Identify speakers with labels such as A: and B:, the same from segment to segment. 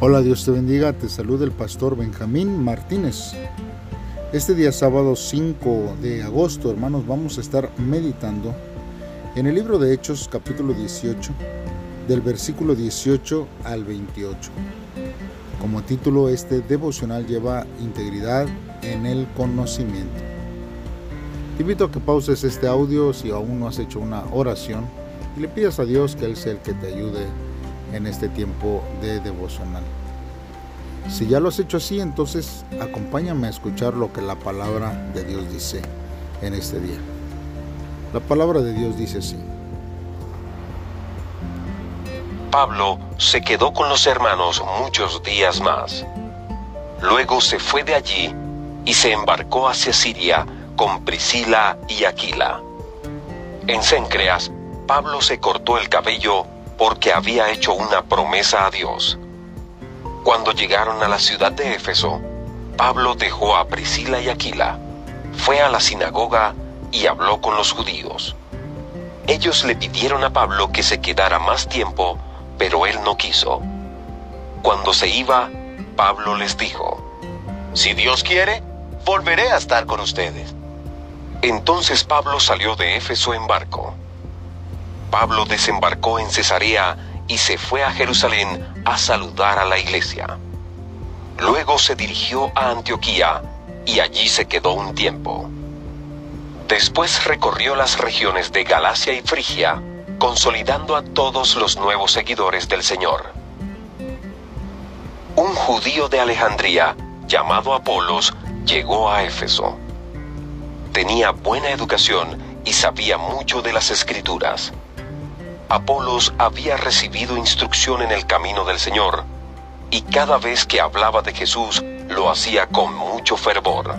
A: Hola, Dios te bendiga, te saluda el pastor Benjamín Martínez. Este día sábado 5 de agosto, hermanos, vamos a estar meditando en el libro de Hechos capítulo 18, del versículo 18 al 28. Como título, este devocional lleva integridad en el conocimiento. Te invito a que pauses este audio si aún no has hecho una oración y le pidas a Dios que Él sea el que te ayude en este tiempo de devocional. Si ya lo has hecho así, entonces acompáñame a escuchar lo que la palabra de Dios dice en este día. La palabra de Dios dice así.
B: Pablo se quedó con los hermanos muchos días más. Luego se fue de allí y se embarcó hacia Siria con Priscila y Aquila. En Cencreas, Pablo se cortó el cabello porque había hecho una promesa a Dios. Cuando llegaron a la ciudad de Éfeso, Pablo dejó a Priscila y Aquila, fue a la sinagoga y habló con los judíos. Ellos le pidieron a Pablo que se quedara más tiempo, pero él no quiso. Cuando se iba, Pablo les dijo, Si Dios quiere, volveré a estar con ustedes. Entonces Pablo salió de Éfeso en barco. Pablo desembarcó en Cesarea y se fue a Jerusalén a saludar a la iglesia. Luego se dirigió a Antioquía y allí se quedó un tiempo. Después recorrió las regiones de Galacia y Frigia, consolidando a todos los nuevos seguidores del Señor. Un judío de Alejandría, llamado Apolos, llegó a Éfeso. Tenía buena educación y sabía mucho de las escrituras. Apolos había recibido instrucción en el camino del Señor, y cada vez que hablaba de Jesús lo hacía con mucho fervor.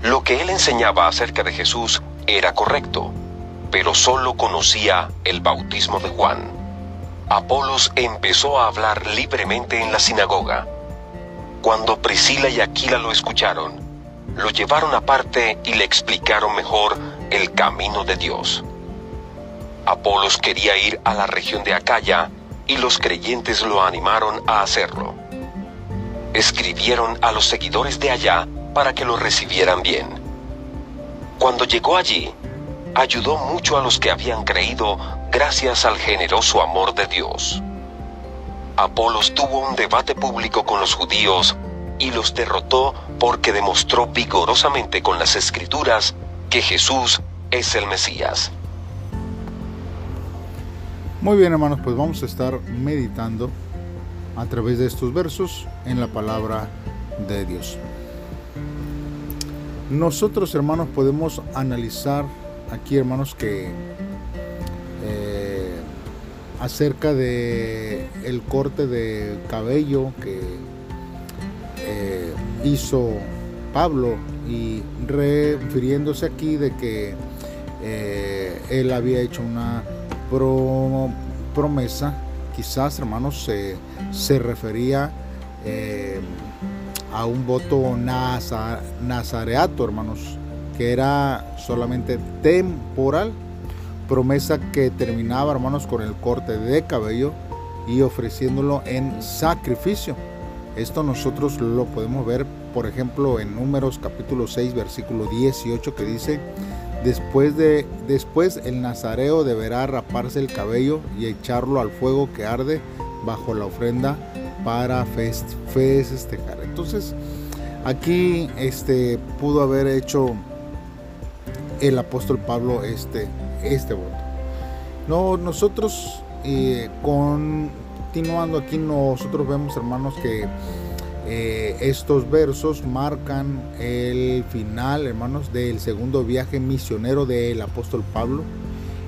B: Lo que él enseñaba acerca de Jesús era correcto, pero solo conocía el bautismo de Juan. Apolos empezó a hablar libremente en la sinagoga. Cuando Priscila y Aquila lo escucharon, lo llevaron aparte y le explicaron mejor el camino de Dios. Apolos quería ir a la región de Acaya y los creyentes lo animaron a hacerlo. Escribieron a los seguidores de allá para que lo recibieran bien. Cuando llegó allí, ayudó mucho a los que habían creído gracias al generoso amor de Dios. Apolos tuvo un debate público con los judíos y los derrotó porque demostró vigorosamente con las escrituras que Jesús es el Mesías.
A: Muy bien hermanos, pues vamos a estar meditando a través de estos versos en la palabra de Dios. Nosotros hermanos podemos analizar aquí hermanos que eh, acerca de el corte de cabello que eh, hizo Pablo y refiriéndose aquí de que eh, él había hecho una promesa, quizás hermanos se, se refería eh, a un voto nazareato, hermanos, que era solamente temporal, promesa que terminaba, hermanos, con el corte de cabello y ofreciéndolo en sacrificio. Esto nosotros lo podemos ver, por ejemplo, en Números capítulo 6, versículo 18, que dice, Después, de, después el nazareo deberá raparse el cabello y echarlo al fuego que arde bajo la ofrenda para festejar. Entonces, aquí este, pudo haber hecho el apóstol Pablo este, este voto. No, nosotros, eh, continuando aquí, nosotros vemos, hermanos, que eh, estos versos marcan el final, hermanos, del segundo viaje misionero del apóstol Pablo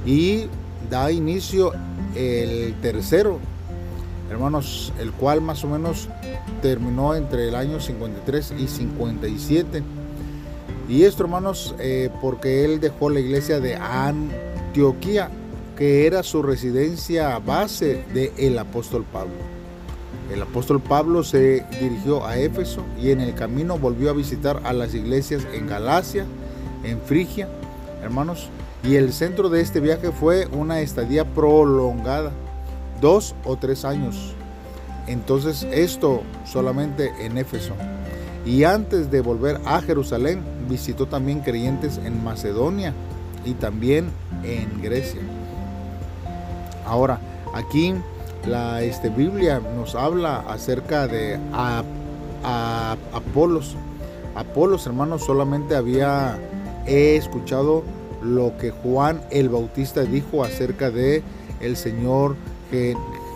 A: y da inicio el tercero, hermanos, el cual más o menos terminó entre el año 53 y 57. Y esto, hermanos, eh, porque él dejó la iglesia de Antioquía, que era su residencia base del apóstol Pablo. El apóstol Pablo se dirigió a Éfeso y en el camino volvió a visitar a las iglesias en Galacia, en Frigia, hermanos, y el centro de este viaje fue una estadía prolongada, dos o tres años, entonces esto solamente en Éfeso. Y antes de volver a Jerusalén, visitó también creyentes en Macedonia y también en Grecia. Ahora, aquí la este, Biblia nos habla acerca de a, Apolos. Apolos, hermanos, solamente había escuchado lo que Juan el Bautista dijo acerca de el Señor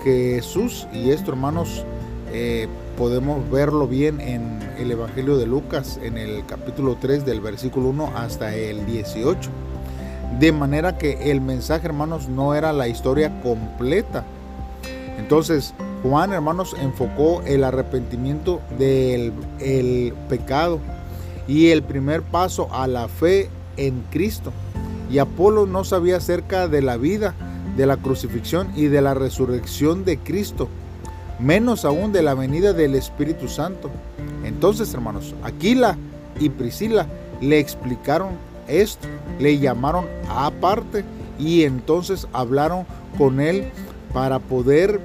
A: Jesús. Y esto, hermanos, eh, podemos verlo bien en el Evangelio de Lucas, en el capítulo 3 del versículo 1 hasta el 18. De manera que el mensaje, hermanos, no era la historia completa. Entonces, Juan, hermanos, enfocó el arrepentimiento del el pecado y el primer paso a la fe en Cristo. Y Apolo no sabía acerca de la vida, de la crucifixión y de la resurrección de Cristo, menos aún de la venida del Espíritu Santo. Entonces, hermanos, Aquila y Priscila le explicaron esto, le llamaron aparte y entonces hablaron con él para poder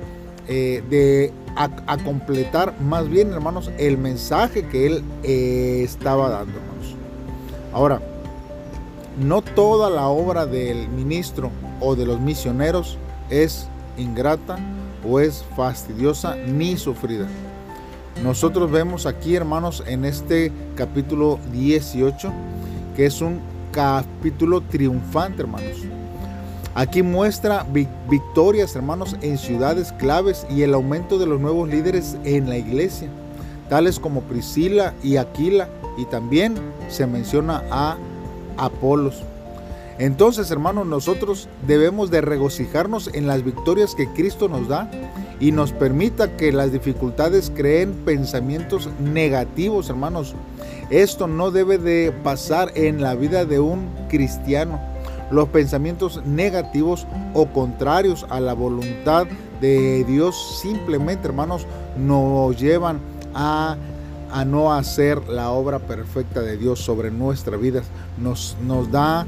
A: eh, de, a, completar más bien, hermanos, el mensaje que él eh, estaba dando, hermanos. Ahora, no toda la obra del ministro o de los misioneros es ingrata o es fastidiosa ni sufrida. Nosotros vemos aquí, hermanos, en este capítulo 18, que es un capítulo triunfante, hermanos. Aquí muestra victorias, hermanos, en ciudades claves y el aumento de los nuevos líderes en la iglesia, tales como Priscila y Aquila, y también se menciona a Apolos. Entonces, hermanos, nosotros debemos de regocijarnos en las victorias que Cristo nos da y nos permita que las dificultades creen pensamientos negativos, hermanos. Esto no debe de pasar en la vida de un cristiano. Los pensamientos negativos o contrarios a la voluntad de Dios simplemente, hermanos, nos llevan a, a no hacer la obra perfecta de Dios sobre nuestra vida. Nos, nos da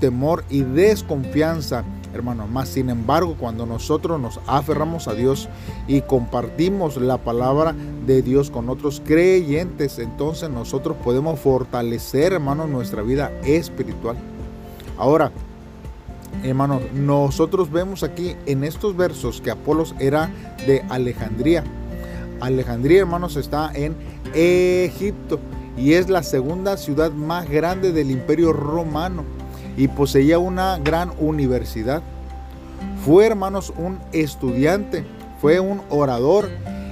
A: temor y desconfianza, hermano. Más sin embargo, cuando nosotros nos aferramos a Dios y compartimos la palabra de Dios con otros creyentes, entonces nosotros podemos fortalecer, hermano, nuestra vida espiritual. Ahora, hermanos, nosotros vemos aquí en estos versos que Apolos era de Alejandría. Alejandría, hermanos, está en Egipto y es la segunda ciudad más grande del imperio romano y poseía una gran universidad. Fue, hermanos, un estudiante, fue un orador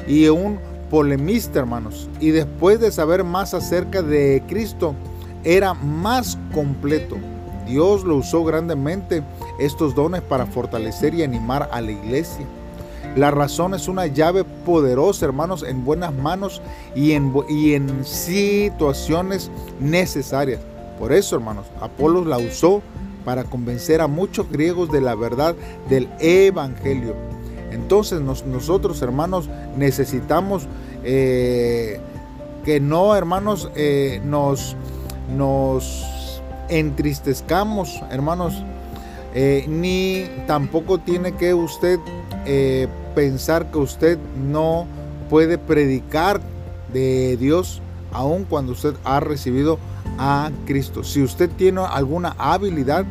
A: y un polemista, hermanos. Y después de saber más acerca de Cristo, era más completo. Dios lo usó grandemente estos dones para fortalecer y animar a la iglesia. La razón es una llave poderosa, hermanos, en buenas manos y en, y en situaciones necesarias. Por eso, hermanos, Apolos la usó para convencer a muchos griegos de la verdad del Evangelio. Entonces nosotros, hermanos, necesitamos eh, que no, hermanos, eh, nos, nos entristezcamos, hermanos, eh, ni tampoco tiene que usted pensar que usted no puede predicar de Dios aun cuando usted ha recibido a Cristo. Si usted tiene alguna habilidad,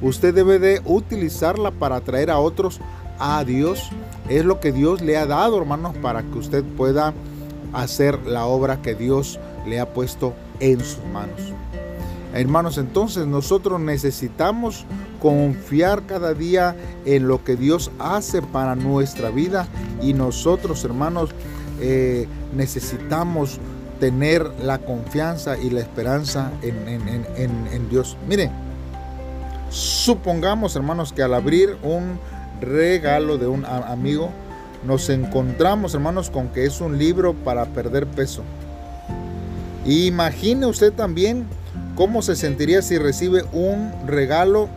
A: usted debe de utilizarla para atraer a otros a Dios. Es lo que Dios le ha dado, hermanos, para que usted pueda hacer la obra que Dios le ha puesto en sus manos. Hermanos, entonces nosotros necesitamos confiar cada día en lo que Dios hace para nuestra vida y nosotros, hermanos, eh, necesitamos tener la confianza y la esperanza en, Dios. Miren, supongamos, hermanos, que al abrir un regalo de un amigo, nos encontramos, hermanos, con que es un libro para perder peso. Imagine usted también cómo se sentiría si recibe un regalo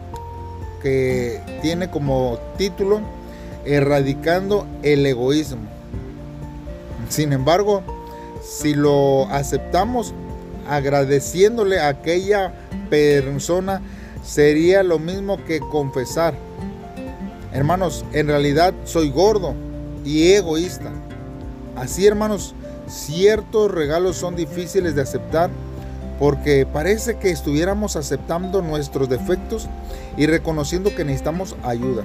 A: que tiene como título Erradicando el egoísmo. Sin embargo, si lo aceptamos agradeciéndole a aquella persona, sería lo mismo que confesar. Hermanos, en realidad soy gordo y egoísta. Así, hermanos, ciertos regalos son difíciles de aceptar porque parece que estuviéramos aceptando nuestros defectos y reconociendo que necesitamos ayuda.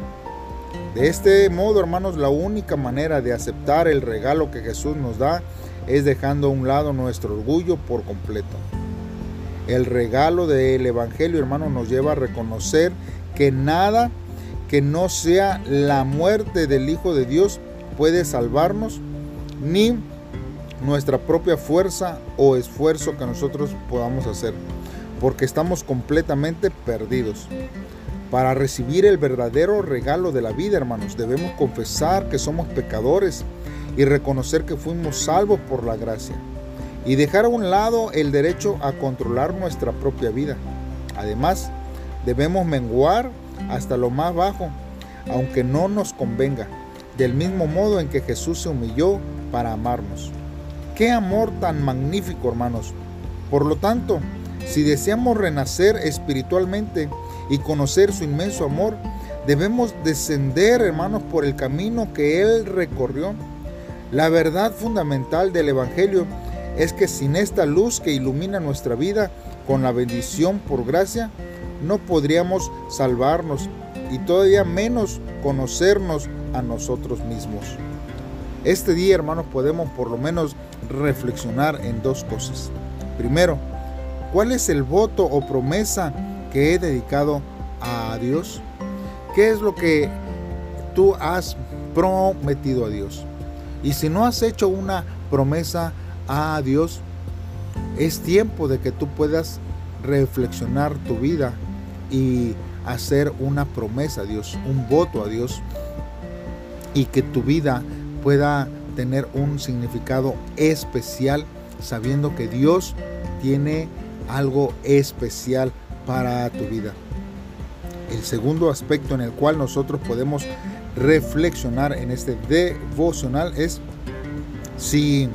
A: De este modo, hermanos, la única manera de aceptar el regalo que Jesús nos da es dejando a un lado nuestro orgullo por completo. El regalo del Evangelio, hermanos, nos lleva a reconocer que nada que no sea la muerte del Hijo de Dios puede salvarnos, ni nuestra propia fuerza o esfuerzo que nosotros podamos hacer, porque estamos completamente perdidos. Para recibir el verdadero regalo de la vida, hermanos, debemos confesar que somos pecadores y reconocer que fuimos salvos por la gracia. Y dejar a un lado el derecho a controlar nuestra propia vida. Además, debemos menguar hasta lo más bajo, aunque no nos convenga, del mismo modo en que Jesús se humilló para amarnos. Qué amor tan magnífico, hermanos. Por lo tanto, si deseamos renacer espiritualmente, y conocer su inmenso amor, debemos descender, hermanos, por el camino que Él recorrió. La verdad fundamental del Evangelio es que sin esta luz que ilumina nuestra vida con la bendición por gracia, no podríamos salvarnos y todavía menos conocernos a nosotros mismos. Este día, hermanos, podemos por lo menos reflexionar en dos cosas. Primero, ¿cuál es el voto o promesa que he dedicado a Dios? ¿Qué es lo que tú has prometido a Dios? Y si no has hecho una promesa a Dios, es tiempo de que tú puedas reflexionar tu vida y hacer una promesa a Dios, un voto a Dios y que tu vida pueda tener un significado especial sabiendo que Dios tiene algo especial para tu vida. El segundo aspecto en el cual nosotros podemos reflexionar en este devocional es si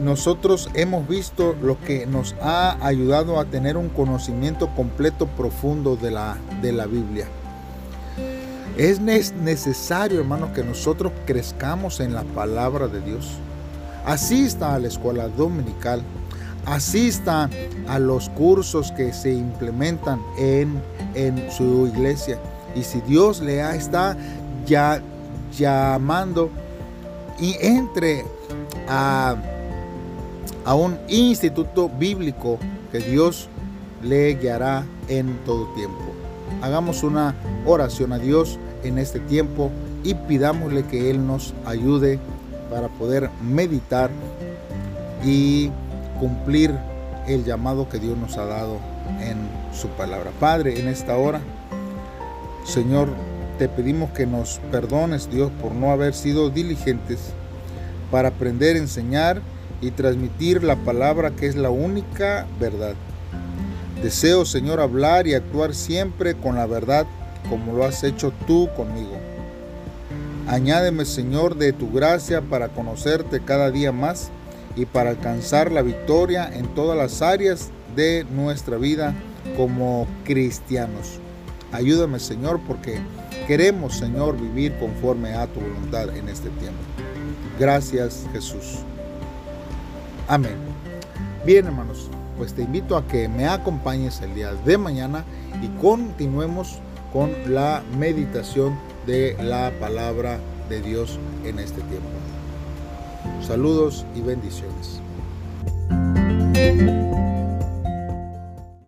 A: nosotros hemos visto lo que nos ha ayudado a tener un conocimiento completo, profundo de la, de la Biblia. Es necesario, hermanos, que nosotros crezcamos en la palabra de Dios. Asista a la escuela dominical, asista a los cursos que se implementan en, en su iglesia. Y si Dios le está ya llamando y entre a, a un instituto bíblico que Dios le guiará en todo tiempo. Hagamos una oración a Dios en este tiempo y pidámosle que Él nos ayude para poder meditar y cumplir el llamado que Dios nos ha dado en su palabra. Padre, en esta hora, Señor, te pedimos que nos perdones, Dios, por no haber sido diligentes para aprender, enseñar y transmitir la palabra que es la única verdad. Deseo, Señor, hablar y actuar siempre con la verdad como lo has hecho tú conmigo. Añádeme, Señor, de tu gracia para conocerte cada día más y para alcanzar la victoria en todas las áreas de nuestra vida como cristianos. Ayúdame Señor porque queremos Señor vivir conforme a tu voluntad en este tiempo. Gracias Jesús. Amén. Bien hermanos, pues te invito a que me acompañes el día de mañana y continuemos con la meditación de la palabra de Dios en este tiempo. Saludos y bendiciones.